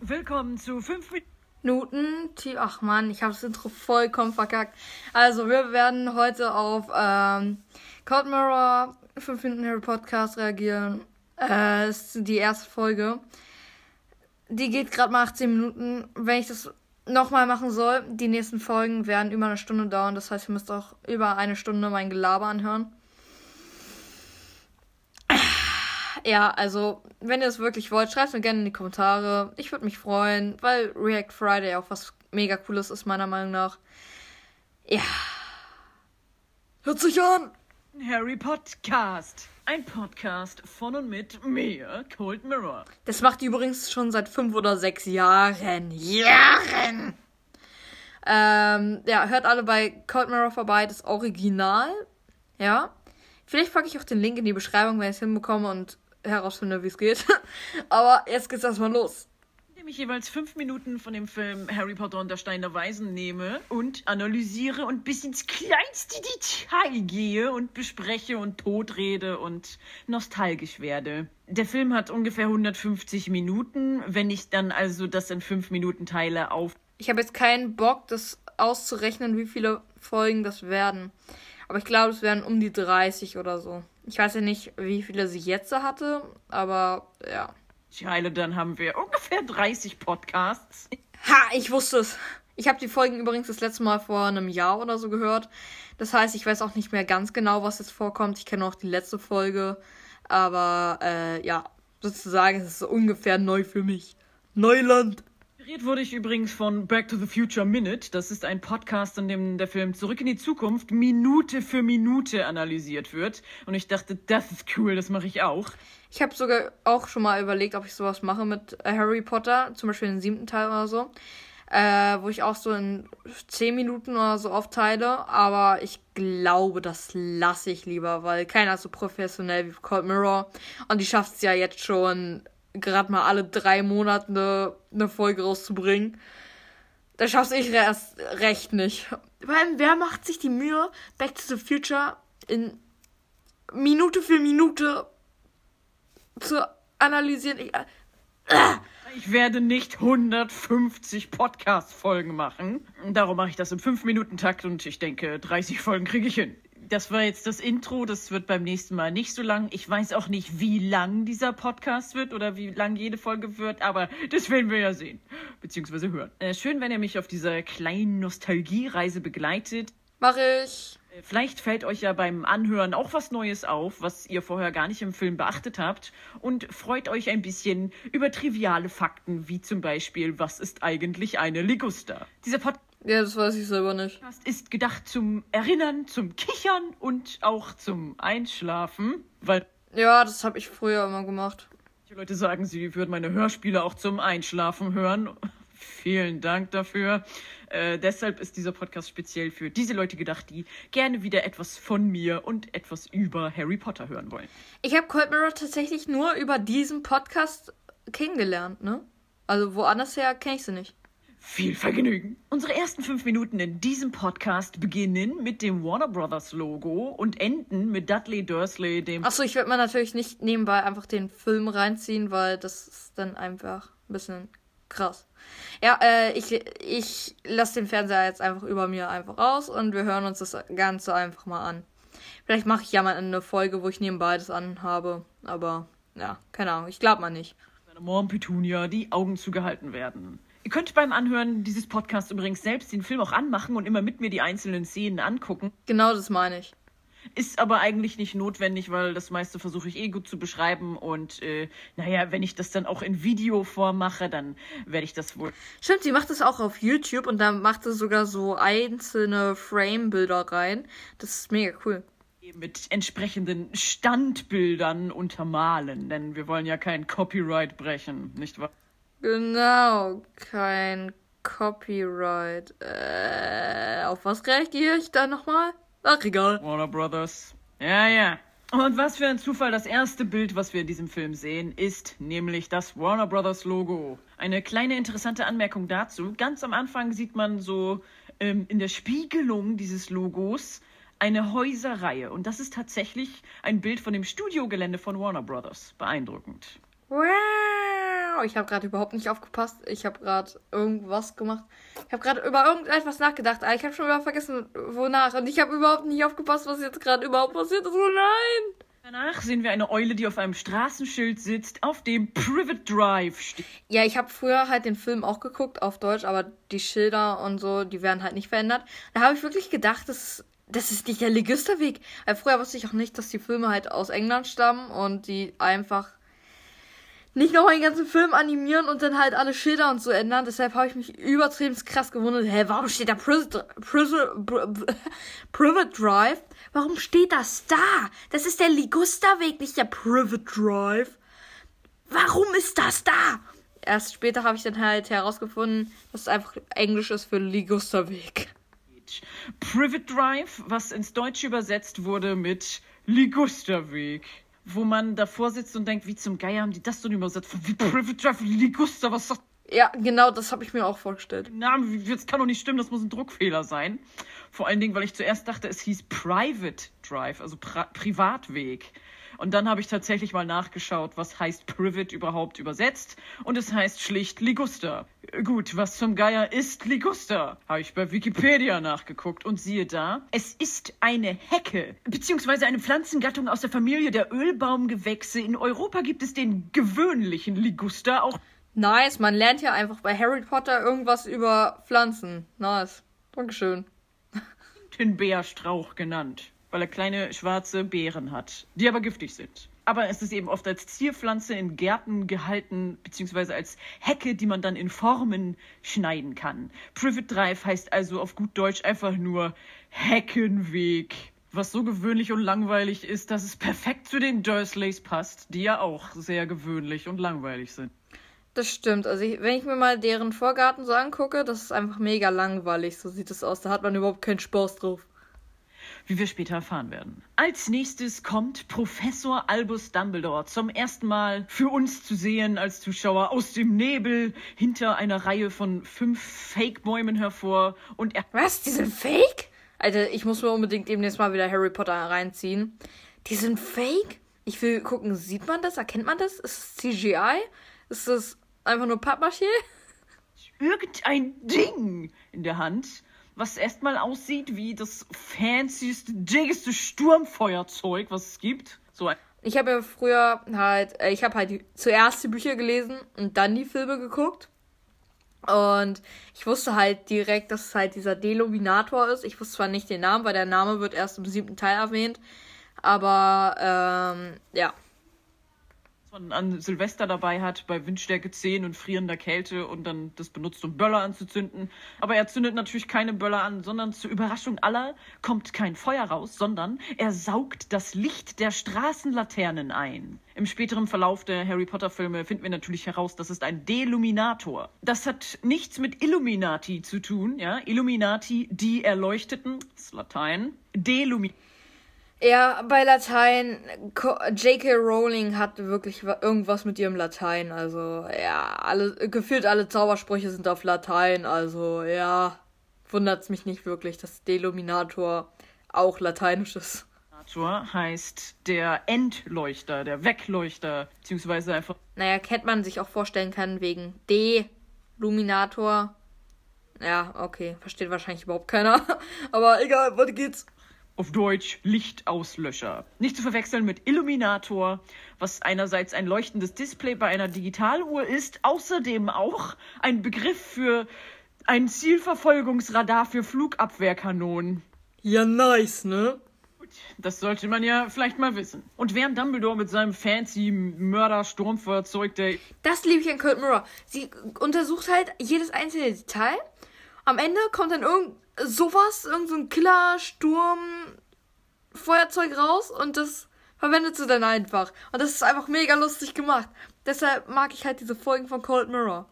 Willkommen zu 5 Minuten. Ach man, ich habe das Intro vollkommen verkackt. Also, wir werden heute auf ähm, Cold Mirror 5 Minuten Harry Podcast reagieren. Äh, ist die erste Folge. Die geht gerade mal 18 Minuten. Wenn ich das nochmal machen soll, die nächsten Folgen werden über eine Stunde dauern. Das heißt, ihr müsst auch über eine Stunde mein Gelaber anhören. Ja, also, wenn ihr es wirklich wollt, schreibt es mir gerne in die Kommentare. Ich würde mich freuen, weil React Friday auch was mega cooles ist, meiner Meinung nach. Ja. Hört sich an! Harry Podcast. Ein Podcast von und mit mir, Cold Mirror. Das macht die übrigens schon seit fünf oder sechs Jahren. Jahren! Ähm, ja, hört alle bei Cold Mirror vorbei, das Original. Ja. Vielleicht packe ich auch den Link in die Beschreibung, wenn ich es hinbekomme und herausfinde, wie es geht. Aber jetzt geht's erstmal los. Indem ich jeweils fünf Minuten von dem Film Harry Potter und der Stein der Weisen nehme und analysiere und bis ins kleinste Detail gehe und bespreche und totrede und nostalgisch werde. Der Film hat ungefähr 150 Minuten. Wenn ich dann also das in fünf Minuten teile auf. Ich habe jetzt keinen Bock, das auszurechnen, wie viele Folgen das werden. Aber ich glaube, es werden um die 30 oder so. Ich weiß ja nicht, wie viele sie jetzt hatte, aber ja. Scheile, dann haben wir ungefähr 30 Podcasts. Ha, ich wusste es. Ich habe die Folgen übrigens das letzte Mal vor einem Jahr oder so gehört. Das heißt, ich weiß auch nicht mehr ganz genau, was jetzt vorkommt. Ich kenne auch die letzte Folge. Aber äh, ja, sozusagen ist es ungefähr neu für mich. Neuland. Inspiriert wurde ich übrigens von Back to the Future Minute. Das ist ein Podcast, in dem der Film Zurück in die Zukunft Minute für Minute analysiert wird. Und ich dachte, das ist cool, das mache ich auch. Ich habe sogar auch schon mal überlegt, ob ich sowas mache mit Harry Potter, zum Beispiel den siebten Teil oder so. Äh, wo ich auch so in zehn Minuten oder so aufteile. Aber ich glaube, das lasse ich lieber, weil keiner so professionell wie Cold Mirror. Und die schafft es ja jetzt schon gerade mal alle drei Monate eine, eine Folge rauszubringen. Da schaff's ich erst recht nicht. Weil wer macht sich die Mühe, Back to the Future in Minute für Minute zu analysieren? Ich, äh, ich werde nicht 150 Podcast-Folgen machen. Darum mache ich das im 5-Minuten-Takt und ich denke, 30 Folgen kriege ich hin das war jetzt das Intro. Das wird beim nächsten Mal nicht so lang. Ich weiß auch nicht, wie lang dieser Podcast wird oder wie lang jede Folge wird, aber das werden wir ja sehen. Beziehungsweise hören. Äh, schön, wenn ihr mich auf dieser kleinen Nostalgiereise begleitet. Mach ich. Äh, vielleicht fällt euch ja beim Anhören auch was Neues auf, was ihr vorher gar nicht im Film beachtet habt und freut euch ein bisschen über triviale Fakten, wie zum Beispiel, was ist eigentlich eine Ligusta? Dieser Podcast ja, das weiß ich selber nicht. Ist gedacht zum Erinnern, zum Kichern und auch zum Einschlafen, weil. Ja, das habe ich früher immer gemacht. Die Leute sagen, sie würden meine Hörspiele auch zum Einschlafen hören. Vielen Dank dafür. Äh, deshalb ist dieser Podcast speziell für diese Leute gedacht, die gerne wieder etwas von mir und etwas über Harry Potter hören wollen. Ich habe Cold Mirror tatsächlich nur über diesen Podcast kennengelernt, ne? Also woanders her kenne ich sie nicht. Viel Vergnügen! Unsere ersten fünf Minuten in diesem Podcast beginnen mit dem Warner Brothers Logo und enden mit Dudley Dursley, dem. Achso, ich werde mir natürlich nicht nebenbei einfach den Film reinziehen, weil das ist dann einfach ein bisschen krass. Ja, äh, ich, ich lasse den Fernseher jetzt einfach über mir einfach aus und wir hören uns das Ganze einfach mal an. Vielleicht mache ich ja mal eine Folge, wo ich nebenbei das anhabe, aber ja, keine Ahnung, ich glaube mal nicht. Seine Mom Petunia die Augen zugehalten werden. Ihr könnt beim Anhören dieses Podcasts übrigens selbst den Film auch anmachen und immer mit mir die einzelnen Szenen angucken. Genau das meine ich. Ist aber eigentlich nicht notwendig, weil das meiste versuche ich eh gut zu beschreiben. Und äh, naja, wenn ich das dann auch in Videoform mache, dann werde ich das wohl. Stimmt, sie macht das auch auf YouTube und da macht sie sogar so einzelne Frame-Bilder rein. Das ist mega cool. Mit entsprechenden Standbildern untermalen, denn wir wollen ja kein Copyright brechen, nicht wahr? Genau, kein Copyright. Äh, auf was reagiere ich da nochmal? Ach, egal. Warner Brothers. Ja, ja. Und was für ein Zufall, das erste Bild, was wir in diesem Film sehen, ist nämlich das Warner Brothers Logo. Eine kleine interessante Anmerkung dazu. Ganz am Anfang sieht man so ähm, in der Spiegelung dieses Logos eine Häuserreihe. Und das ist tatsächlich ein Bild von dem Studiogelände von Warner Brothers. Beeindruckend. Wow, ich habe gerade überhaupt nicht aufgepasst. Ich habe gerade irgendwas gemacht. Ich habe gerade über irgendetwas nachgedacht. Aber ich habe schon wieder vergessen, wonach. Und ich habe überhaupt nicht aufgepasst, was jetzt gerade überhaupt passiert ist. Oh nein! Danach sehen wir eine Eule, die auf einem Straßenschild sitzt, auf dem Private Drive steht. Ja, ich habe früher halt den Film auch geguckt auf Deutsch, aber die Schilder und so, die werden halt nicht verändert. Da habe ich wirklich gedacht, das, das ist nicht der Ligusterweg. Weil früher wusste ich auch nicht, dass die Filme halt aus England stammen und die einfach nicht noch einen ganzen Film animieren und dann halt alle Schilder und so ändern. Deshalb habe ich mich übertrieben krass gewundert. Hä, warum steht da Private, Drive? Warum steht das da? Das ist der Ligusterweg, nicht der Private Drive. Warum ist das da? Erst später habe ich dann halt herausgefunden, dass es einfach Englisch ist für Ligusterweg. Private Drive, was ins Deutsche übersetzt wurde mit Ligusterweg wo man davor sitzt und denkt, wie zum Geier haben die das denn übersetzt? Wie Private Drive, Ligusta, was das? Ja, genau, das habe ich mir auch vorgestellt. Name, das kann doch nicht stimmen, das muss ein Druckfehler sein. Vor allen Dingen, weil ich zuerst dachte, es hieß Private Drive, also Pri Privatweg. Und dann habe ich tatsächlich mal nachgeschaut, was heißt Privet überhaupt übersetzt. Und es heißt schlicht Liguster. Gut, was zum Geier ist Liguster? Habe ich bei Wikipedia nachgeguckt und siehe da, es ist eine Hecke, beziehungsweise eine Pflanzengattung aus der Familie der Ölbaumgewächse. In Europa gibt es den gewöhnlichen Liguster auch. Nice, man lernt ja einfach bei Harry Potter irgendwas über Pflanzen. Nice. Dankeschön. Tintenbeerstrauch genannt weil er kleine schwarze Beeren hat, die aber giftig sind. Aber es ist eben oft als Zierpflanze in Gärten gehalten, beziehungsweise als Hecke, die man dann in Formen schneiden kann. Privet Drive heißt also auf gut Deutsch einfach nur Heckenweg. Was so gewöhnlich und langweilig ist, dass es perfekt zu den Dursleys passt, die ja auch sehr gewöhnlich und langweilig sind. Das stimmt. Also ich, wenn ich mir mal deren Vorgarten so angucke, das ist einfach mega langweilig. So sieht es aus. Da hat man überhaupt keinen Spaß drauf wie wir später erfahren werden. Als nächstes kommt Professor Albus Dumbledore zum ersten Mal für uns zu sehen als Zuschauer aus dem Nebel hinter einer Reihe von fünf Fake-Bäumen hervor und er. Was? Die sind fake? Alter, ich muss mir unbedingt demnächst mal wieder Harry Potter reinziehen. Die sind fake? Ich will gucken, sieht man das? Erkennt man das? Ist es CGI? Ist das einfach nur Pappmaché? Irgendein Ding in der Hand was erstmal aussieht wie das fancieste, diggeste Sturmfeuerzeug, was es gibt. So ich habe ja früher halt, äh, ich habe halt die, zuerst die Bücher gelesen und dann die Filme geguckt. Und ich wusste halt direkt, dass es halt dieser Deluminator ist. Ich wusste zwar nicht den Namen, weil der Name wird erst im siebten Teil erwähnt. Aber ähm, ja, man an Silvester dabei hat, bei Windstärke 10 und frierender Kälte und dann das benutzt, um Böller anzuzünden. Aber er zündet natürlich keine Böller an, sondern zur Überraschung aller kommt kein Feuer raus, sondern er saugt das Licht der Straßenlaternen ein. Im späteren Verlauf der Harry Potter-Filme finden wir natürlich heraus, das ist ein Deluminator. Das hat nichts mit Illuminati zu tun, ja. Illuminati, die Erleuchteten, das ist Latein. Deluminator. Ja, bei Latein, J.K. Rowling hat wirklich irgendwas mit ihrem Latein. Also, ja, alle, gefühlt alle Zaubersprüche sind auf Latein. Also, ja, wundert's mich nicht wirklich, dass Deluminator auch lateinisch ist. Deluminator heißt der Endleuchter, der Wegleuchter, beziehungsweise einfach. Naja, kennt man sich auch vorstellen kann wegen Deluminator. Ja, okay, versteht wahrscheinlich überhaupt keiner. Aber egal, weiter geht's auf Deutsch Lichtauslöscher. Nicht zu verwechseln mit Illuminator, was einerseits ein leuchtendes Display bei einer Digitaluhr ist, außerdem auch ein Begriff für ein Zielverfolgungsradar für Flugabwehrkanonen. Ja, nice, ne? Gut, das sollte man ja vielleicht mal wissen. Und während Dumbledore mit seinem fancy Mörder-Sturmfeuerzeug der. Das liebe ich an Cold Mirror. Sie untersucht halt jedes einzelne Detail. Am Ende kommt dann irgend sowas, irgend so ein Killer-Sturm-Feuerzeug raus und das verwendet sie dann einfach. Und das ist einfach mega lustig gemacht. Deshalb mag ich halt diese Folgen von Cold Mirror.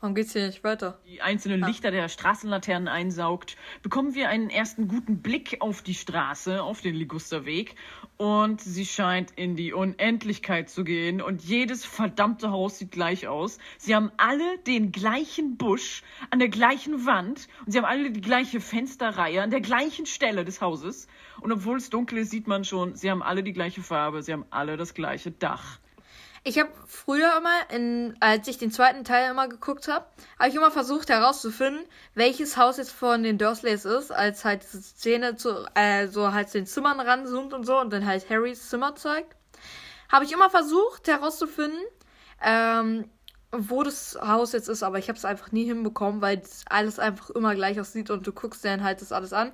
Warum geht's hier nicht weiter? Die einzelnen Lichter der Straßenlaternen einsaugt, bekommen wir einen ersten guten Blick auf die Straße, auf den Ligusterweg. Und sie scheint in die Unendlichkeit zu gehen. Und jedes verdammte Haus sieht gleich aus. Sie haben alle den gleichen Busch an der gleichen Wand. Und sie haben alle die gleiche Fensterreihe an der gleichen Stelle des Hauses. Und obwohl es dunkel ist, sieht man schon, sie haben alle die gleiche Farbe. Sie haben alle das gleiche Dach. Ich habe früher immer, in, als ich den zweiten Teil immer geguckt habe, habe ich immer versucht herauszufinden, welches Haus jetzt von den Dursleys ist, als halt diese Szene zu, äh, so halt den Zimmern ranzoomt und so und dann halt Harrys Zimmer zeigt. Habe ich immer versucht herauszufinden, ähm, wo das Haus jetzt ist, aber ich habe es einfach nie hinbekommen, weil alles einfach immer gleich aussieht und du guckst dann halt das alles an.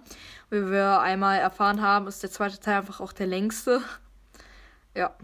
Wie wir einmal erfahren haben, ist der zweite Teil einfach auch der längste. Ja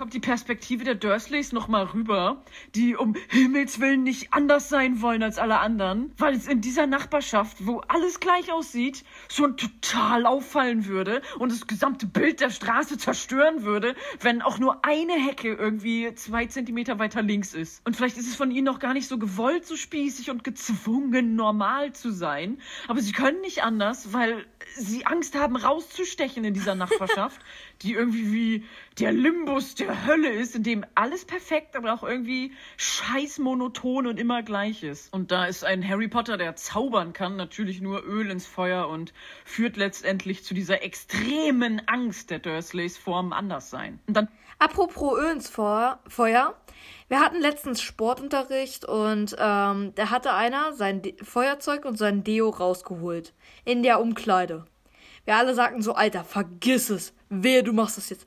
kommt die Perspektive der Dursleys nochmal rüber, die um Himmels Willen nicht anders sein wollen als alle anderen, weil es in dieser Nachbarschaft, wo alles gleich aussieht, schon total auffallen würde und das gesamte Bild der Straße zerstören würde, wenn auch nur eine Hecke irgendwie zwei Zentimeter weiter links ist. Und vielleicht ist es von ihnen noch gar nicht so gewollt, so spießig und gezwungen, normal zu sein, aber sie können nicht anders, weil sie Angst haben, rauszustechen in dieser Nachbarschaft, die irgendwie wie der Limbus der Hölle ist, in dem alles perfekt, aber auch irgendwie scheiß monoton und immer gleich ist. Und da ist ein Harry Potter, der zaubern kann, natürlich nur Öl ins Feuer und führt letztendlich zu dieser extremen Angst der Dursleys vorm Anderssein. Und dann Apropos Öl ins Feuer, wir hatten letztens Sportunterricht und ähm, da hatte einer sein De Feuerzeug und sein Deo rausgeholt. In der Umkleide. Wir alle sagten so, Alter, vergiss es. Wehe, du machst das jetzt.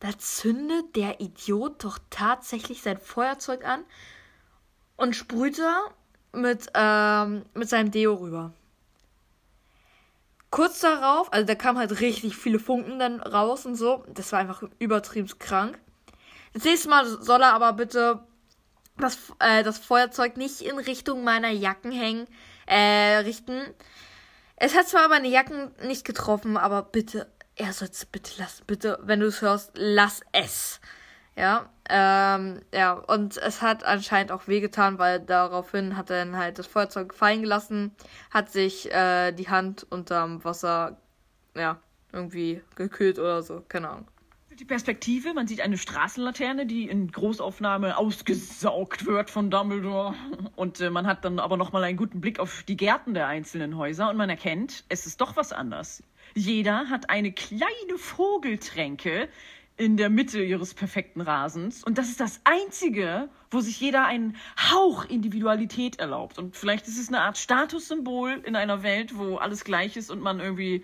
Da zündet der Idiot doch tatsächlich sein Feuerzeug an und sprüht da mit, ähm, mit seinem Deo rüber. Kurz darauf, also da kamen halt richtig viele Funken dann raus und so. Das war einfach übertrieben krank. Das nächste Mal soll er aber bitte das, äh, das Feuerzeug nicht in Richtung meiner Jacken hängen, äh, richten. Es hat zwar meine Jacken nicht getroffen, aber bitte er soll es bitte lassen, bitte, wenn du es hörst, lass es. Ja, ähm, ja, und es hat anscheinend auch wehgetan, weil daraufhin hat er dann halt das Feuerzeug fallen gelassen, hat sich äh, die Hand unterm Wasser, ja, irgendwie gekühlt oder so, keine Ahnung. Die Perspektive, man sieht eine Straßenlaterne, die in Großaufnahme ausgesaugt wird von Dumbledore. Und äh, man hat dann aber nochmal einen guten Blick auf die Gärten der einzelnen Häuser und man erkennt, es ist doch was anders. Jeder hat eine kleine Vogeltränke in der Mitte ihres perfekten Rasens. Und das ist das Einzige, wo sich jeder einen Hauch Individualität erlaubt. Und vielleicht ist es eine Art Statussymbol in einer Welt, wo alles gleich ist und man irgendwie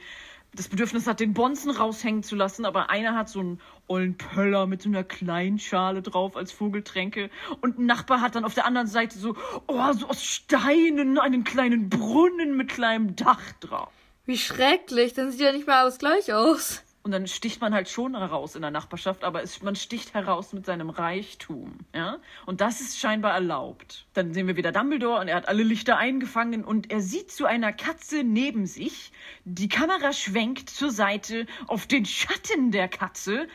das Bedürfnis hat, den Bonzen raushängen zu lassen, aber einer hat so einen ollen Pöller mit so einer kleinen Schale drauf als Vogeltränke und ein Nachbar hat dann auf der anderen Seite so, oh, so aus Steinen einen kleinen Brunnen mit kleinem Dach drauf. Wie schrecklich, dann sieht ja nicht mehr alles gleich aus. Und dann sticht man halt schon heraus in der Nachbarschaft, aber es, man sticht heraus mit seinem Reichtum, ja? Und das ist scheinbar erlaubt. Dann sehen wir wieder Dumbledore und er hat alle Lichter eingefangen und er sieht zu einer Katze neben sich. Die Kamera schwenkt zur Seite auf den Schatten der Katze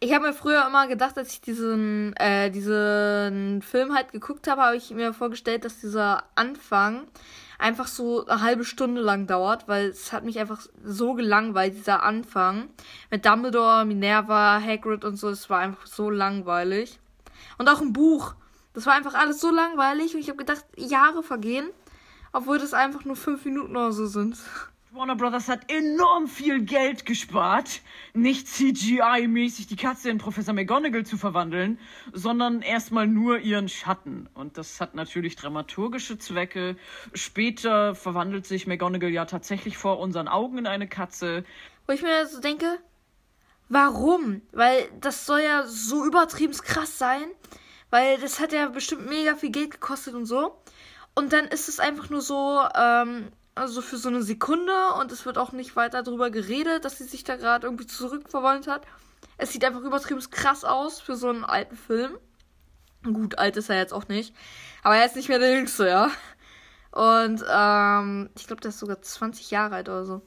ich habe mir früher immer gedacht, als ich diesen, äh, diesen Film halt geguckt habe, habe ich mir vorgestellt, dass dieser Anfang einfach so eine halbe Stunde lang dauert, weil es hat mich einfach so gelangweilt, dieser Anfang. Mit Dumbledore, Minerva, Hagrid und so, es war einfach so langweilig. Und auch ein Buch. Das war einfach alles so langweilig und ich habe gedacht, Jahre vergehen, obwohl das einfach nur fünf Minuten oder so sind. Warner Brothers hat enorm viel Geld gespart, nicht CGI-mäßig die Katze in Professor McGonagall zu verwandeln, sondern erstmal nur ihren Schatten. Und das hat natürlich dramaturgische Zwecke. Später verwandelt sich McGonagall ja tatsächlich vor unseren Augen in eine Katze. Wo ich mir so denke, warum? Weil das soll ja so übertrieben krass sein, weil das hat ja bestimmt mega viel Geld gekostet und so. Und dann ist es einfach nur so, ähm, also für so eine Sekunde und es wird auch nicht weiter darüber geredet, dass sie sich da gerade irgendwie zurückverwandelt hat. Es sieht einfach übertrieben krass aus für so einen alten Film. Gut, alt ist er jetzt auch nicht. Aber er ist nicht mehr der Jüngste, ja. Und ähm, ich glaube, der ist sogar 20 Jahre alt oder so.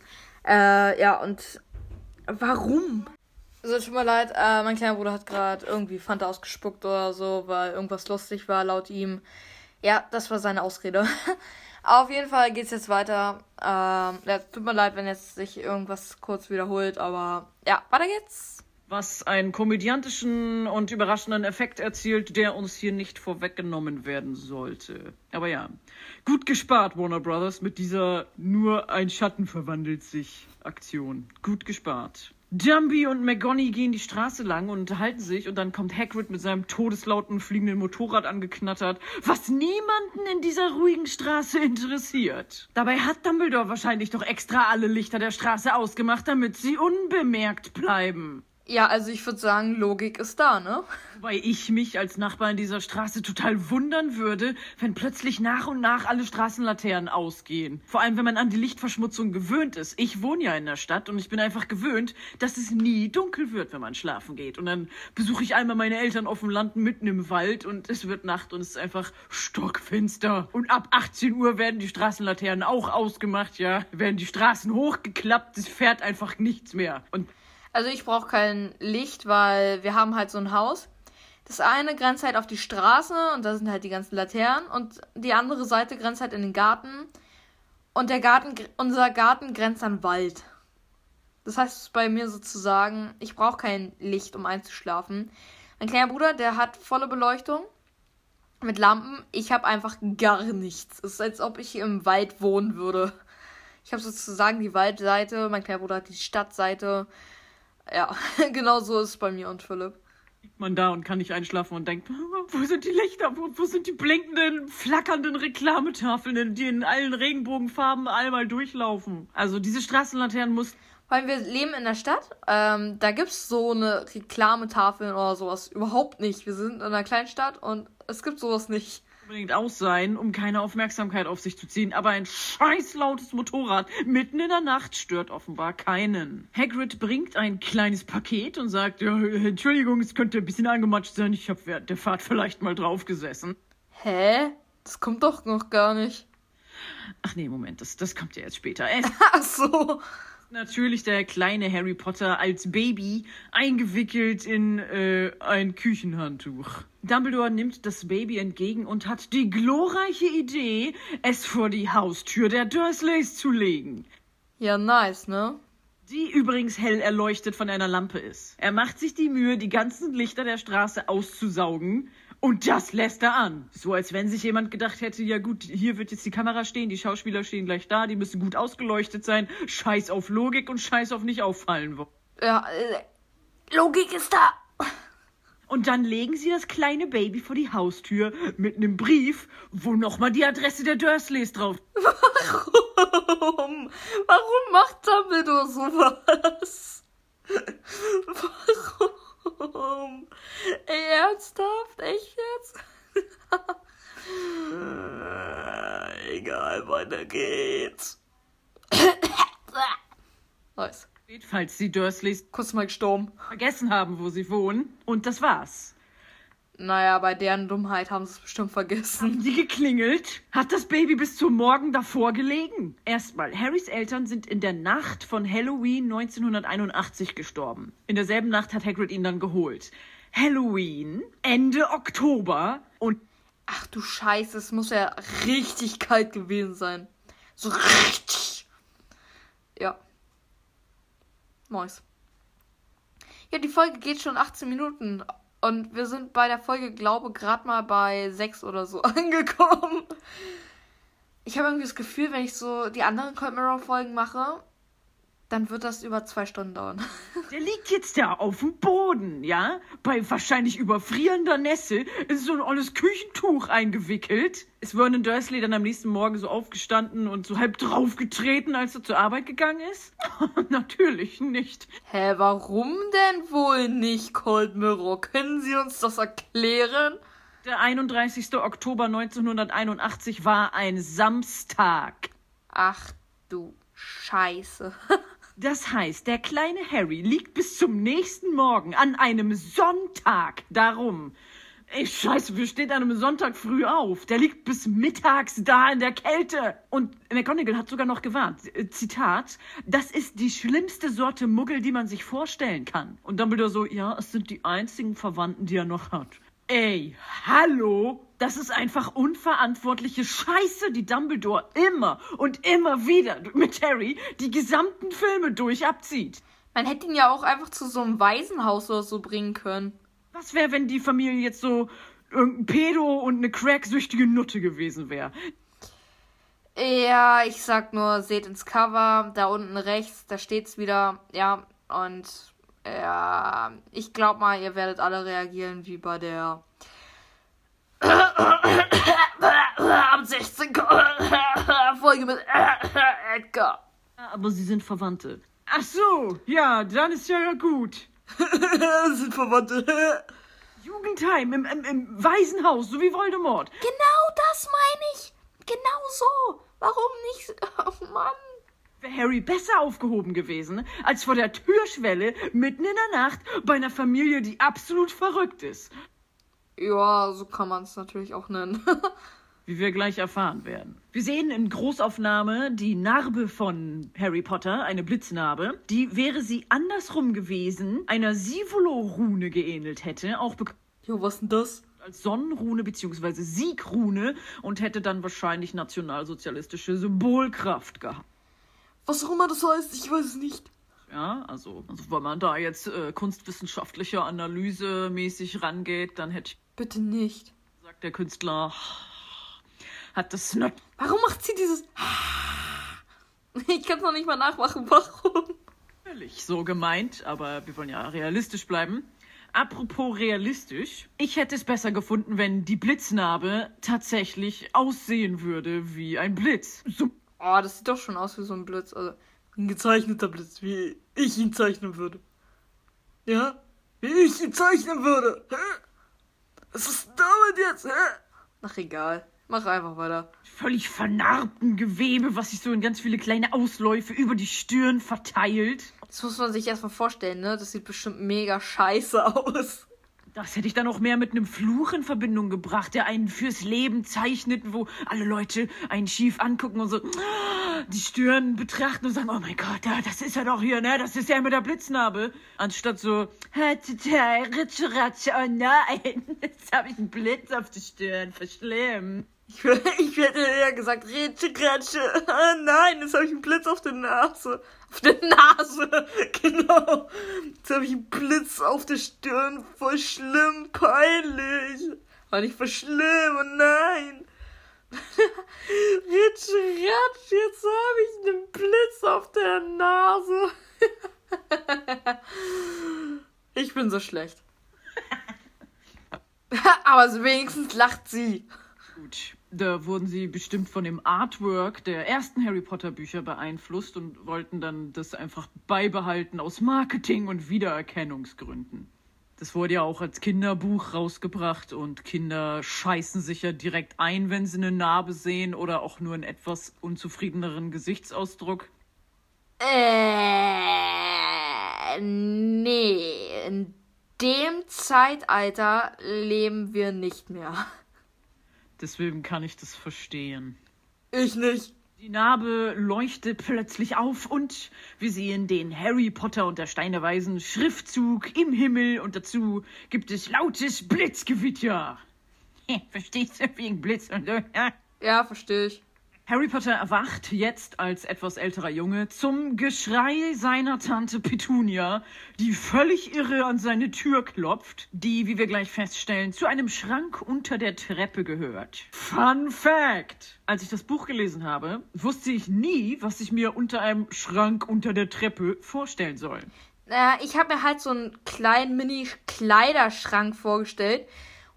Äh, ja, und warum? Also tut mir leid, äh, mein kleiner Bruder hat gerade irgendwie Fanta ausgespuckt oder so, weil irgendwas lustig war laut ihm. Ja, das war seine Ausrede. Auf jeden Fall geht's jetzt weiter. Ähm, ja, tut mir leid, wenn jetzt sich irgendwas kurz wiederholt, aber ja, weiter geht's. Was einen komödiantischen und überraschenden Effekt erzielt, der uns hier nicht vorweggenommen werden sollte. Aber ja, gut gespart, Warner Brothers, mit dieser nur ein Schatten verwandelt sich Aktion. Gut gespart. Dumby und McGonny gehen die Straße lang und unterhalten sich und dann kommt Hagrid mit seinem todeslauten fliegenden Motorrad angeknattert, was niemanden in dieser ruhigen Straße interessiert. Dabei hat Dumbledore wahrscheinlich doch extra alle Lichter der Straße ausgemacht, damit sie unbemerkt bleiben. Ja, also ich würde sagen, Logik ist da, ne? Wobei ich mich als Nachbar in dieser Straße total wundern würde, wenn plötzlich nach und nach alle Straßenlaternen ausgehen. Vor allem, wenn man an die Lichtverschmutzung gewöhnt ist. Ich wohne ja in der Stadt und ich bin einfach gewöhnt, dass es nie dunkel wird, wenn man schlafen geht. Und dann besuche ich einmal meine Eltern auf dem Land mitten im Wald und es wird Nacht und es ist einfach stockfinster. Und ab 18 Uhr werden die Straßenlaternen auch ausgemacht, ja. Werden die Straßen hochgeklappt, es fährt einfach nichts mehr. Und Also ich brauche kein Licht, weil wir haben halt so ein Haus. Das eine grenzt halt auf die Straße und da sind halt die ganzen Laternen und die andere Seite grenzt halt in den Garten und der Garten, unser Garten grenzt an Wald. Das heißt bei mir sozusagen, ich brauche kein Licht, um einzuschlafen. Mein kleiner Bruder, der hat volle Beleuchtung mit Lampen. Ich habe einfach gar nichts. Es ist, als ob ich im Wald wohnen würde. Ich habe sozusagen die Waldseite, mein kleiner Bruder hat die Stadtseite. Ja, genau so ist es bei mir und Philipp. liegt man da und kann nicht einschlafen und denkt, wo sind die Lichter, wo, wo sind die blinkenden, flackernden Reklametafeln, die in allen Regenbogenfarben einmal durchlaufen. Also diese Straßenlaternen muss Weil wir leben in der Stadt, ähm, da gibt's so eine Reklametafel oder sowas überhaupt nicht. Wir sind in einer Kleinstadt und es gibt sowas nicht. Unbedingt aus sein, um keine Aufmerksamkeit auf sich zu ziehen, aber ein scheiß lautes Motorrad mitten in der Nacht stört offenbar keinen. Hagrid bringt ein kleines Paket und sagt, ja, Entschuldigung, es könnte ein bisschen angematscht sein, ich habe während der Fahrt vielleicht mal drauf gesessen. Hä? Das kommt doch noch gar nicht. Ach nee, Moment, das, das kommt ja jetzt später. Es Ach so. Natürlich der kleine Harry Potter als Baby eingewickelt in äh, ein Küchenhandtuch. Dumbledore nimmt das Baby entgegen und hat die glorreiche Idee, es vor die Haustür der Dursleys zu legen. Ja, nice, ne? Die übrigens hell erleuchtet von einer Lampe ist. Er macht sich die Mühe, die ganzen Lichter der Straße auszusaugen. Und das lässt er an. So als wenn sich jemand gedacht hätte, ja gut, hier wird jetzt die Kamera stehen, die Schauspieler stehen gleich da, die müssen gut ausgeleuchtet sein. Scheiß auf Logik und scheiß auf nicht auffallen. Ja, äh, Logik ist da. Und dann legen sie das kleine Baby vor die Haustür mit einem Brief, wo nochmal die Adresse der Dursleys drauf. Warum? Warum macht Dumbledore sowas? Warum? Ernsthaft? Echt jetzt? Egal, weiter geht's. nice. Falls die Dursleys Kurz mal gestorben. vergessen haben, wo sie wohnen. Und das war's. Naja, bei deren Dummheit haben sie es bestimmt vergessen. Haben die geklingelt? Hat das Baby bis zum Morgen davor gelegen? Erstmal, Harrys Eltern sind in der Nacht von Halloween 1981 gestorben. In derselben Nacht hat Hagrid ihn dann geholt. Halloween, Ende Oktober und Ach du Scheiße, es muss ja richtig kalt gewesen sein. So richtig. Ja. Nice. Ja, die Folge geht schon 18 Minuten. Und wir sind bei der Folge, glaube gerade mal bei 6 oder so angekommen. Ich habe irgendwie das Gefühl, wenn ich so die anderen Cold Mirror Folgen mache, dann wird das über zwei Stunden dauern. der liegt jetzt da auf dem Boden, ja? Bei wahrscheinlich überfrierender Nässe in so ein olles Küchentuch eingewickelt. Ist Vernon Dursley dann am nächsten Morgen so aufgestanden und so halb draufgetreten, als er zur Arbeit gegangen ist? Natürlich nicht. Hä, warum denn wohl nicht Cold Mirror? Können Sie uns das erklären? Der 31. Oktober 1981 war ein Samstag. Ach du Scheiße. Das heißt, der kleine Harry liegt bis zum nächsten Morgen an einem Sonntag darum. Ey, scheiße, wir stehen an einem Sonntag früh auf. Der liegt bis mittags da in der Kälte. Und McGonagall hat sogar noch gewarnt. Äh, Zitat, das ist die schlimmste Sorte Muggel, die man sich vorstellen kann. Und Dumbledore so, ja, es sind die einzigen Verwandten, die er noch hat. Ey, hallo? Das ist einfach unverantwortliche Scheiße, die Dumbledore immer und immer wieder mit Harry die gesamten Filme durch abzieht. Man hätte ihn ja auch einfach zu so einem Waisenhaus oder so bringen können. Was wäre, wenn die Familie jetzt so irgendein Pedo und eine cracksüchtige Nutte gewesen wäre? Ja, ich sag nur, seht ins Cover, da unten rechts, da steht's wieder, ja, und ja, ich glaub mal, ihr werdet alle reagieren wie bei der ab 16 Folge mit Edgar. Aber sie sind Verwandte. Ach so, ja, dann ist ja gut. sind Verwandte. Jugendheim im, im, im Waisenhaus, so wie Voldemort. Genau das meine ich. Genau so. Warum nicht? Oh Mann. Wäre Harry besser aufgehoben gewesen, als vor der Türschwelle mitten in der Nacht bei einer Familie, die absolut verrückt ist. Ja, so kann man es natürlich auch nennen. Wie wir gleich erfahren werden. Wir sehen in Großaufnahme die Narbe von Harry Potter, eine Blitznarbe. Die wäre sie andersrum gewesen, einer Sivolo-Rune geähnelt hätte, auch bekannt. Jo, was denn das? als Sonnenrune bzw. Siegrune und hätte dann wahrscheinlich nationalsozialistische Symbolkraft gehabt. Was auch immer das heißt, ich weiß es nicht. Ja, also, also wenn man da jetzt äh, kunstwissenschaftlicher Analyse mäßig rangeht, dann hätte ich. Bitte nicht. Sagt der Künstler. Hat das nicht. Warum macht sie dieses. Ich kann es noch nicht mal nachmachen. Warum? Völlig so gemeint, aber wir wollen ja realistisch bleiben. Apropos realistisch, ich hätte es besser gefunden, wenn die Blitznarbe tatsächlich aussehen würde wie ein Blitz. So. Oh, das sieht doch schon aus wie so ein Blitz. Also ein gezeichneter Blitz, wie ich ihn zeichnen würde. Ja? Wie ich ihn zeichnen würde. Hä? Was ist damit jetzt? Hä? Ach, egal. Mach einfach weiter. Völlig vernarbten Gewebe, was sich so in ganz viele kleine Ausläufe über die Stirn verteilt. Das muss man sich erstmal vorstellen, ne? Das sieht bestimmt mega scheiße aus. Das hätte ich dann auch mehr mit einem Fluch in Verbindung gebracht, der einen fürs Leben zeichnet, wo alle Leute einen schief angucken und so die Stirn betrachten und sagen, oh mein Gott, das ist ja doch hier, ne? Das ist ja mit der Blitznarbe. Anstatt so, Ritsche, Ratsche, oh nein, jetzt habe ich einen Blitz auf die Stirn, verschlimm. Ich, ich hätte eher gesagt, Ritsche, Ratsche, oh nein, jetzt habe ich einen Blitz auf der Nase. Auf der Nase, genau. Jetzt habe ich einen Blitz auf der Stirn. Voll schlimm, peinlich. War nicht voll schlimm, oh nein. Ritsch, ratsch, jetzt habe ich einen Blitz auf der Nase. ich bin so schlecht. Aber wenigstens lacht sie. Gut. Da wurden sie bestimmt von dem Artwork der ersten Harry Potter Bücher beeinflusst und wollten dann das einfach beibehalten aus Marketing- und Wiedererkennungsgründen. Das wurde ja auch als Kinderbuch rausgebracht und Kinder scheißen sich ja direkt ein, wenn sie eine Narbe sehen oder auch nur einen etwas unzufriedeneren Gesichtsausdruck. Äh, nee, in dem Zeitalter leben wir nicht mehr. Deswegen kann ich das verstehen. Ich nicht. Die Narbe leuchtet plötzlich auf und wir sehen den Harry Potter und der Stein der Weisen Schriftzug im Himmel und dazu gibt es lautes Blitzgewitter. Verstehst du wegen Blitz und so? Ja, verstehe ich. Harry Potter erwacht jetzt als etwas älterer Junge zum Geschrei seiner Tante Petunia, die völlig irre an seine Tür klopft, die, wie wir gleich feststellen, zu einem Schrank unter der Treppe gehört. Fun Fact! Als ich das Buch gelesen habe, wusste ich nie, was ich mir unter einem Schrank unter der Treppe vorstellen soll. Naja, ich habe mir halt so einen kleinen Mini-Kleiderschrank vorgestellt,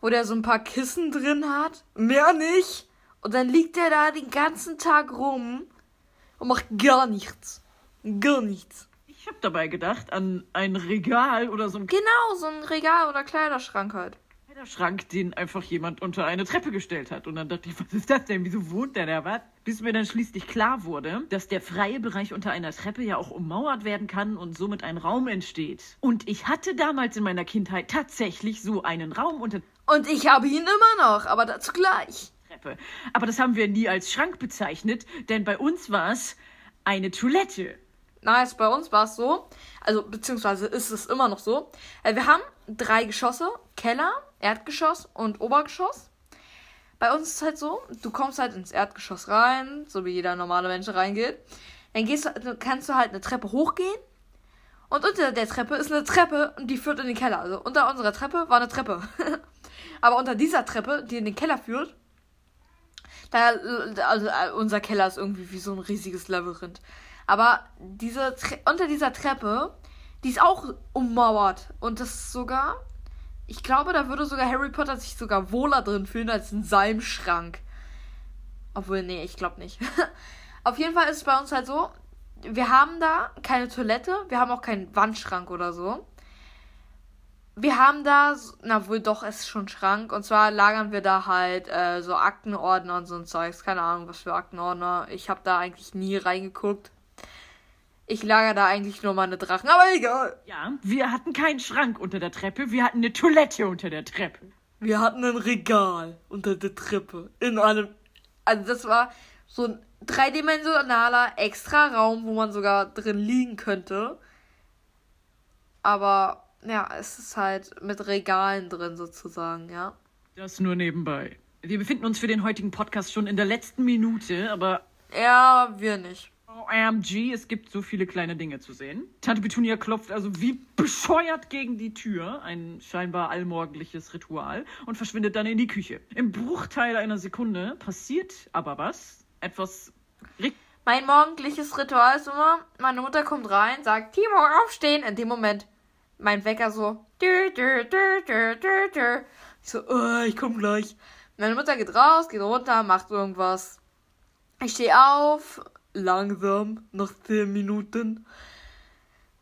wo der so ein paar Kissen drin hat. Mehr nicht. Und dann liegt er da den ganzen Tag rum und macht gar nichts. Gar nichts. Ich habe dabei gedacht an ein Regal oder so ein Genau, so ein Regal oder Kleiderschrank halt. Kleiderschrank, den einfach jemand unter eine Treppe gestellt hat. Und dann dachte ich, was ist das denn? Wieso wohnt der da was? Bis mir dann schließlich klar wurde, dass der freie Bereich unter einer Treppe ja auch ummauert werden kann und somit ein Raum entsteht. Und ich hatte damals in meiner Kindheit tatsächlich so einen Raum unter. Und ich habe ihn immer noch, aber dazu gleich. Treppe. Aber das haben wir nie als Schrank bezeichnet, denn bei uns war es eine Toilette. Nice, bei uns war es so, also beziehungsweise ist es immer noch so. Äh, Wir haben drei Geschosse, Keller, Erdgeschoss und Obergeschoss. Bei uns ist es halt so, du kommst halt ins Erdgeschoss rein, so wie jeder normale Mensch reingeht. Dann gehst kannst du halt eine Treppe hochgehen. Und unter der Treppe ist eine Treppe und die führt in den Keller. Also unter unserer Treppe war eine Treppe. Aber unter dieser Treppe, die in den Keller führt, da, also äh, unser Keller ist irgendwie wie so ein riesiges Labyrinth. Aber diese unter dieser Treppe, die ist auch ummauert. Und das sogar, ich glaube, da würde sogar Harry Potter sich sogar wohler drin fühlen als in seinem Schrank. Obwohl, nee, ich glaube nicht. Auf jeden Fall ist es bei uns halt so, wir haben da keine Toilette, wir haben auch keinen Wandschrank oder so. Wir haben da, na wohl doch, es ist schon Schrank. Und zwar lagern wir da halt äh, so Aktenordner und so ein Zeugs. Keine Ahnung, was für Aktenordner. Ich habe da eigentlich nie reingeguckt. Ich lager da eigentlich nur meine Drachen, aber egal. Ja, wir hatten keinen Schrank unter der Treppe, wir hatten eine Toilette unter der Treppe. Wir hatten ein Regal unter der Treppe. In einem. Also das war so ein dreidimensionaler extra Raum, wo man sogar drin liegen könnte. Aber ja, es ist halt mit Regalen drin sozusagen, ja. Das nur nebenbei. Wir befinden uns für den heutigen Podcast schon in der letzten Minute, aber. Ja, wir nicht. OMG, es gibt so viele kleine Dinge zu sehen. Tante Petunia klopft also wie bescheuert gegen die Tür, ein scheinbar allmorgendliches Ritual, und verschwindet dann in die Küche. Im Bruchteil einer Sekunde passiert aber was. Etwas. Mein morgendliches Ritual ist immer, meine Mutter kommt rein, sagt, Timo, aufstehen. In dem Moment mein Wecker so. Dü, dü, dü, dü, dü, dü. Ich so, oh, ich komm gleich. Meine Mutter geht raus, geht runter, macht irgendwas. Ich stehe auf, langsam, nach 10 Minuten.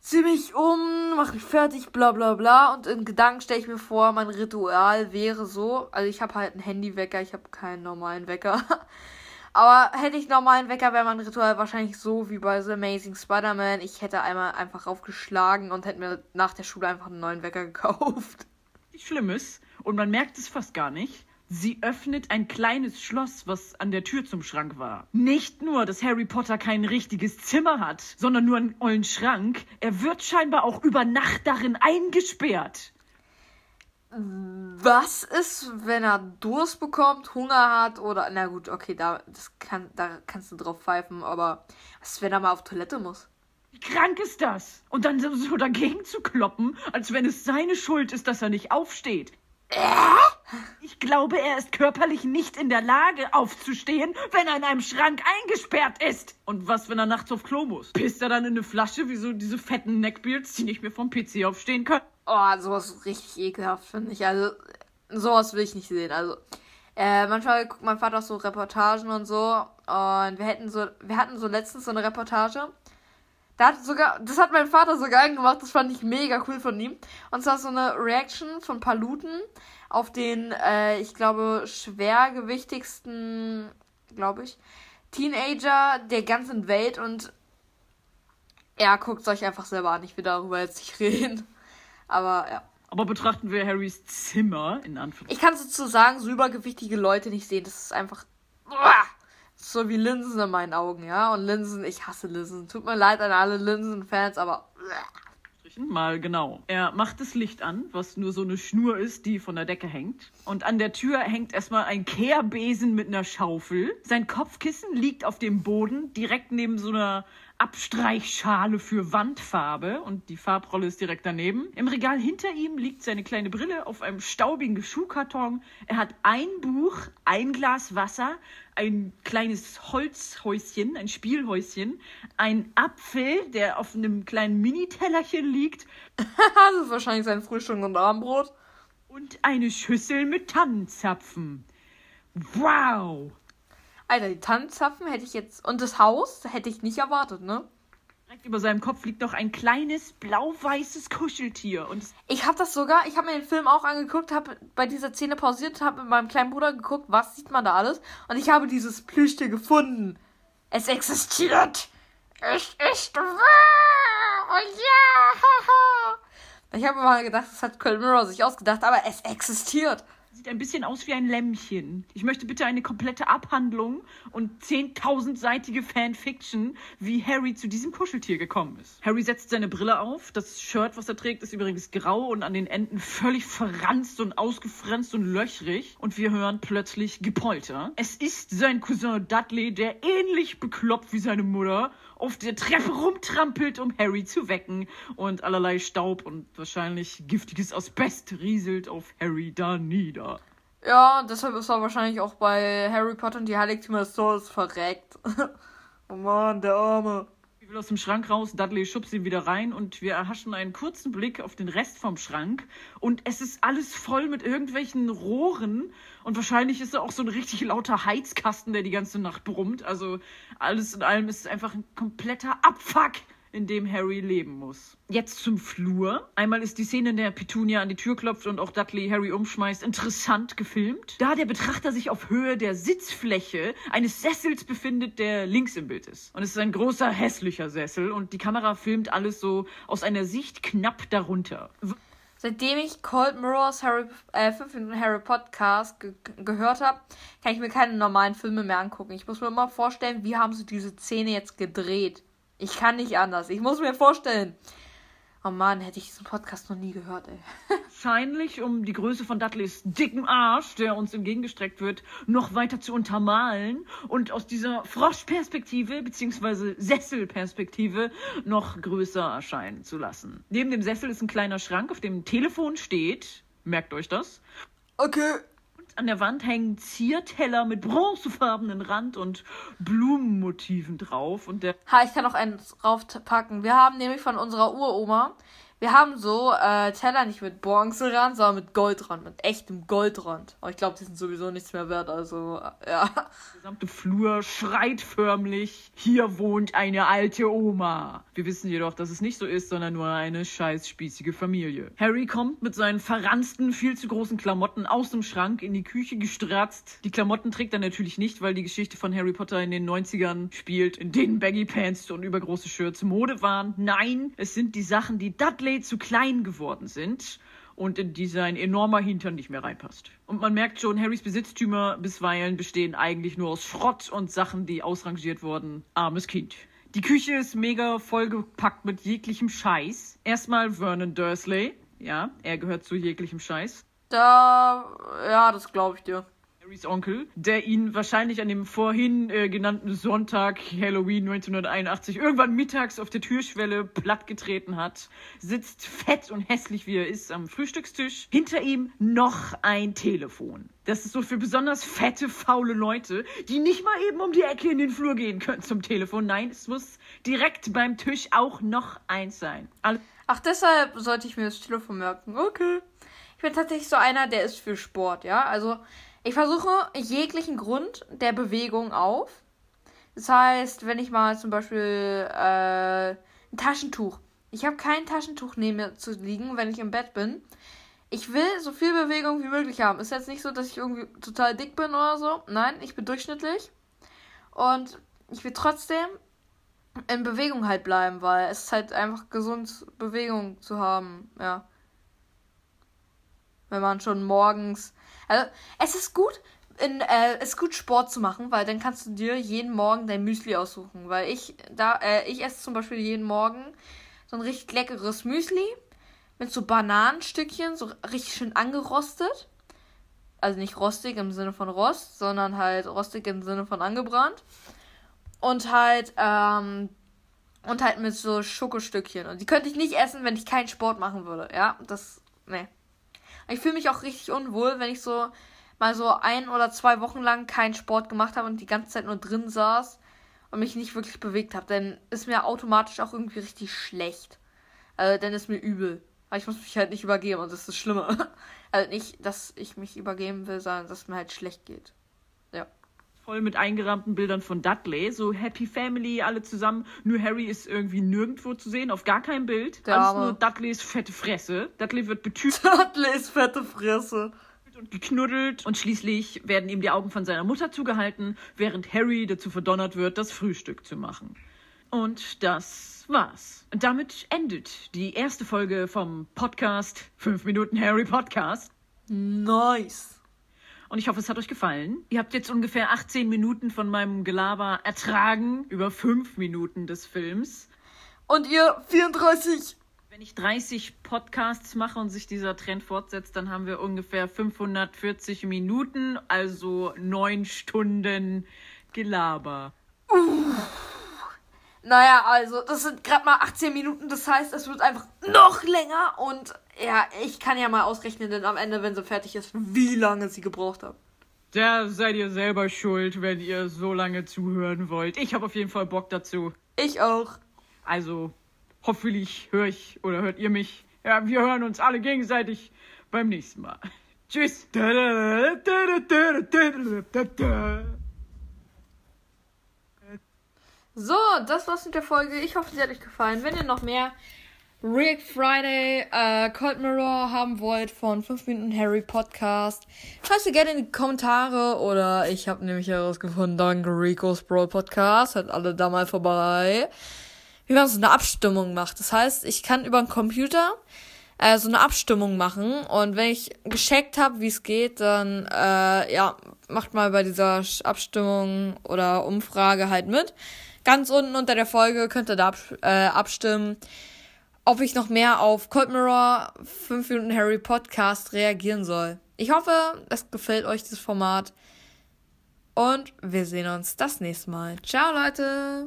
Zieh mich um, mach mich fertig, bla bla bla. Und in Gedanken stelle ich mir vor, mein Ritual wäre so. Also ich habe halt einen Handywecker, ich habe keinen normalen Wecker. Aber hätte ich normalen Wecker, wäre mein Ritual wahrscheinlich so wie bei The Amazing Spider-Man. Ich hätte einmal einfach aufgeschlagen und hätte mir nach der Schule einfach einen neuen Wecker gekauft. Schlimmes, und man merkt es fast gar nicht, Sie öffnet ein kleines Schloss, was an der Tür zum Schrank war. Nicht nur, dass Harry Potter kein richtiges Zimmer hat, sondern nur einen ollen Schrank, er wird scheinbar auch über Nacht darin eingesperrt. Was ist, wenn er Durst bekommt, Hunger hat oder. Na gut, okay, da, das kann, da kannst du drauf pfeifen, aber was ist, wenn er mal auf Toilette muss? Wie krank ist das? Und dann so dagegen zu kloppen, als wenn es seine Schuld ist, dass er nicht aufsteht. Ich glaube, er ist körperlich nicht in der Lage, aufzustehen, wenn er in einem Schrank eingesperrt ist. Und was, wenn er nachts auf Klo muss? Pisst er dann in eine Flasche, wie so diese fetten Neckbeards, die nicht mehr vom PC aufstehen können? Oh, sowas ist richtig ekelhaft, finde ich. Also, sowas will ich nicht sehen. Also, äh, manchmal guckt mein Vater auch so Reportagen und so. Und wir hätten so, wir hatten so letztens so eine Reportage. Da hat sogar, das hat mein Vater sogar angemacht, das fand ich mega cool von ihm. Und zwar so eine Reaction von Paluten auf den, äh, ich glaube, schwergewichtigsten, glaube ich, Teenager der ganzen Welt und er guckt es euch einfach selber an. Ich will darüber jetzt nicht reden. Aber ja. Aber betrachten wir Harrys Zimmer in Anführungszeichen. Ich kann sozusagen so übergewichtige Leute nicht sehen. Das ist einfach. So wie Linsen in meinen Augen, ja. Und Linsen, ich hasse Linsen. Tut mir leid an alle Linsen-Fans, aber. Mal genau. Er macht das Licht an, was nur so eine Schnur ist, die von der Decke hängt. Und an der Tür hängt erstmal ein Kehrbesen mit einer Schaufel. Sein Kopfkissen liegt auf dem Boden, direkt neben so einer Abstreichschale für Wandfarbe und die Farbrolle ist direkt daneben. Im Regal hinter ihm liegt seine kleine Brille auf einem staubigen Schuhkarton. Er hat ein Buch, ein Glas Wasser, ein kleines Holzhäuschen, ein Spielhäuschen, ein Apfel, der auf einem kleinen Mini-Tellerchen liegt. das ist wahrscheinlich sein Frühstück und Abendbrot. Und eine Schüssel mit Tannenzapfen. Wow! Alter, die Tannenzapfen hätte ich jetzt. Und das Haus hätte ich nicht erwartet, ne? Direkt über seinem Kopf liegt noch ein kleines blau-weißes Kuscheltier. Und ich habe das sogar, ich habe mir den Film auch angeguckt, habe bei dieser Szene pausiert, habe mit meinem kleinen Bruder geguckt, was sieht man da alles. Und ich habe dieses Plüschtier gefunden. Es existiert. Es ist wahr. Oh ja. Ich habe mal gedacht, das hat Colin Mirror sich ausgedacht, aber es existiert. Sieht ein bisschen aus wie ein Lämmchen. Ich möchte bitte eine komplette Abhandlung und 10.000-seitige Fanfiction, wie Harry zu diesem Kuscheltier gekommen ist. Harry setzt seine Brille auf. Das Shirt, was er trägt, ist übrigens grau und an den Enden völlig verranzt und ausgefranst und löchrig. Und wir hören plötzlich Gepolter. Es ist sein Cousin Dudley, der ähnlich bekloppt wie seine Mutter auf der Treppe rumtrampelt, um Harry zu wecken und allerlei Staub und wahrscheinlich giftiges Asbest rieselt auf Harry da nieder. Ja, deshalb ist er wahrscheinlich auch bei Harry Potter und die Heiligtümer des Todes verreckt. oh Mann, der Arme. Ich will aus dem Schrank raus, Dudley schubst ihn wieder rein und wir erhaschen einen kurzen Blick auf den Rest vom Schrank. Und es ist alles voll mit irgendwelchen Rohren. Und wahrscheinlich ist da auch so ein richtig lauter Heizkasten, der die ganze Nacht brummt. Also alles in allem ist es einfach ein kompletter Abfuck in dem Harry leben muss. Jetzt zum Flur. Einmal ist die Szene, in der Petunia an die Tür klopft und auch Dudley Harry umschmeißt, interessant gefilmt. Da der Betrachter sich auf Höhe der Sitzfläche eines Sessels befindet, der links im Bild ist. Und es ist ein großer, hässlicher Sessel und die Kamera filmt alles so aus einer Sicht knapp darunter. Seitdem ich Cold Mirrors Harry, äh, 5 Minuten Harry Podcast ge gehört habe, kann ich mir keine normalen Filme mehr angucken. Ich muss mir immer vorstellen, wie haben sie diese Szene jetzt gedreht. Ich kann nicht anders. Ich muss mir vorstellen. Oh Mann, hätte ich diesen Podcast noch nie gehört, ey. Wahrscheinlich, um die Größe von Dudleys dicken Arsch, der uns entgegengestreckt wird, noch weiter zu untermalen und aus dieser Froschperspektive bzw. Sesselperspektive noch größer erscheinen zu lassen. Neben dem Sessel ist ein kleiner Schrank, auf dem ein Telefon steht. Merkt euch das. Okay. An der Wand hängen Zierteller mit bronzefarbenen Rand und Blumenmotiven drauf. Und der Ha, ich kann noch einen draufpacken. Wir haben nämlich von unserer Uroma, wir haben so äh, Teller nicht mit Bronzerand, sondern mit Goldrand, mit echtem Goldrand. Aber ich glaube, die sind sowieso nichts mehr wert, also äh, ja. Der gesamte Flur schreit förmlich, hier wohnt eine alte Oma. Wir wissen jedoch, dass es nicht so ist, sondern nur eine scheiß spießige Familie. Harry kommt mit seinen verransten, viel zu großen Klamotten aus dem Schrank in die Küche gestratzt. Die Klamotten trägt er natürlich nicht, weil die Geschichte von Harry Potter in den 90ern spielt, in denen Baggy Pants und übergroße Shirts Mode waren. Nein, es sind die Sachen, die Dudley zu klein geworden sind und in die sein enormer Hintern nicht mehr reinpasst. Und man merkt schon, Harrys Besitztümer bisweilen bestehen eigentlich nur aus Schrott und Sachen, die ausrangiert wurden. Armes Kind. Die Küche ist mega vollgepackt mit jeglichem Scheiß. Erstmal Vernon Dursley. Ja, er gehört zu jeglichem Scheiß. Da, ja, das glaube ich dir. Harrys Onkel, der ihn wahrscheinlich an dem vorhin äh, genannten Sonntag Halloween 1981 irgendwann mittags auf der Türschwelle plattgetreten hat, sitzt fett und hässlich wie er ist am Frühstückstisch. Hinter ihm noch ein Telefon. Das ist so für besonders fette, faule Leute, die nicht mal eben um die Ecke in den Flur gehen können zum Telefon. Nein, es muss direkt beim Tisch auch noch eins sein. Alle Ach, deshalb sollte ich mir das Telefon merken. Okay. Ich bin tatsächlich so einer, der ist für Sport, ja. Also ich versuche jeglichen Grund der Bewegung auf. Das heißt, wenn ich mal zum Beispiel äh, ein Taschentuch. Ich habe kein Taschentuch neben mir zu liegen, wenn ich im Bett bin. Ich will so viel Bewegung wie möglich haben. Ist jetzt nicht so, dass ich irgendwie total dick bin oder so. Nein, ich bin durchschnittlich. Und ich will trotzdem in Bewegung halt bleiben, weil es ist halt einfach gesund, Bewegung zu haben. Ja. Wenn man schon morgens. Also, es ist gut, in, äh, es ist gut Sport zu machen, weil dann kannst du dir jeden Morgen dein Müsli aussuchen. Weil ich da, äh, ich esse zum Beispiel jeden Morgen so ein richtig leckeres Müsli mit so Bananenstückchen, so richtig schön angerostet. Also nicht rostig im Sinne von Rost, sondern halt rostig im Sinne von angebrannt. Und halt, ähm, und halt mit so Schokostückchen. Und die könnte ich nicht essen, wenn ich keinen Sport machen würde. Ja, das, nee. Ich fühle mich auch richtig unwohl, wenn ich so mal so ein oder zwei Wochen lang keinen Sport gemacht habe und die ganze Zeit nur drin saß und mich nicht wirklich bewegt habe. Dann ist mir automatisch auch irgendwie richtig schlecht. Also dann ist mir übel. Aber ich muss mich halt nicht übergeben und das ist das Schlimme. Also nicht, dass ich mich übergeben will, sondern dass es mir halt schlecht geht. Voll mit eingerahmten Bildern von Dudley, so Happy Family, alle zusammen. Nur Harry ist irgendwie nirgendwo zu sehen, auf gar kein Bild. Der Alles Arme. nur Dudleys fette Fresse. Dudley wird betütet Dudleys fette Fresse. und geknuddelt und schließlich werden ihm die Augen von seiner Mutter zugehalten, während Harry dazu verdonnert wird, das Frühstück zu machen. Und das war's. Und damit endet die erste Folge vom Podcast 5 Minuten Harry Podcast. Nice. Und ich hoffe, es hat euch gefallen. Ihr habt jetzt ungefähr 18 Minuten von meinem Gelaber ertragen über 5 Minuten des Films. Und ihr 34. Wenn ich 30 Podcasts mache und sich dieser Trend fortsetzt, dann haben wir ungefähr 540 Minuten, also 9 Stunden Gelaber. Naja, also das sind gerade mal 18 Minuten, das heißt, es wird einfach noch länger und ja, ich kann ja mal ausrechnen, denn am Ende, wenn sie fertig ist, wie lange sie gebraucht hat. Da seid ihr selber schuld, wenn ihr so lange zuhören wollt. Ich habe auf jeden Fall Bock dazu. Ich auch. Also, hoffentlich höre ich oder hört ihr mich. Ja, wir hören uns alle gegenseitig beim nächsten Mal. Tschüss. So, das war's mit der Folge. Ich hoffe, sie hat euch gefallen. Wenn ihr noch mehr Rick Friday, äh, Cold Mirror haben wollt von 5 Minuten Harry Podcast, schreibt sie gerne in die Kommentare oder ich habe nämlich herausgefunden, danke Rico's Brawl Podcast, hat alle da mal vorbei, wie man so eine Abstimmung macht. Das heißt, ich kann über den Computer äh, so eine Abstimmung machen und wenn ich gescheckt habe, wie es geht, dann äh, ja, macht mal bei dieser Abstimmung oder Umfrage halt mit. Ganz unten unter der Folge könnt ihr da äh, abstimmen, ob ich noch mehr auf Cold Mirror 5 Minuten Harry Podcast reagieren soll. Ich hoffe, es gefällt euch das Format. Und wir sehen uns das nächste Mal. Ciao, Leute!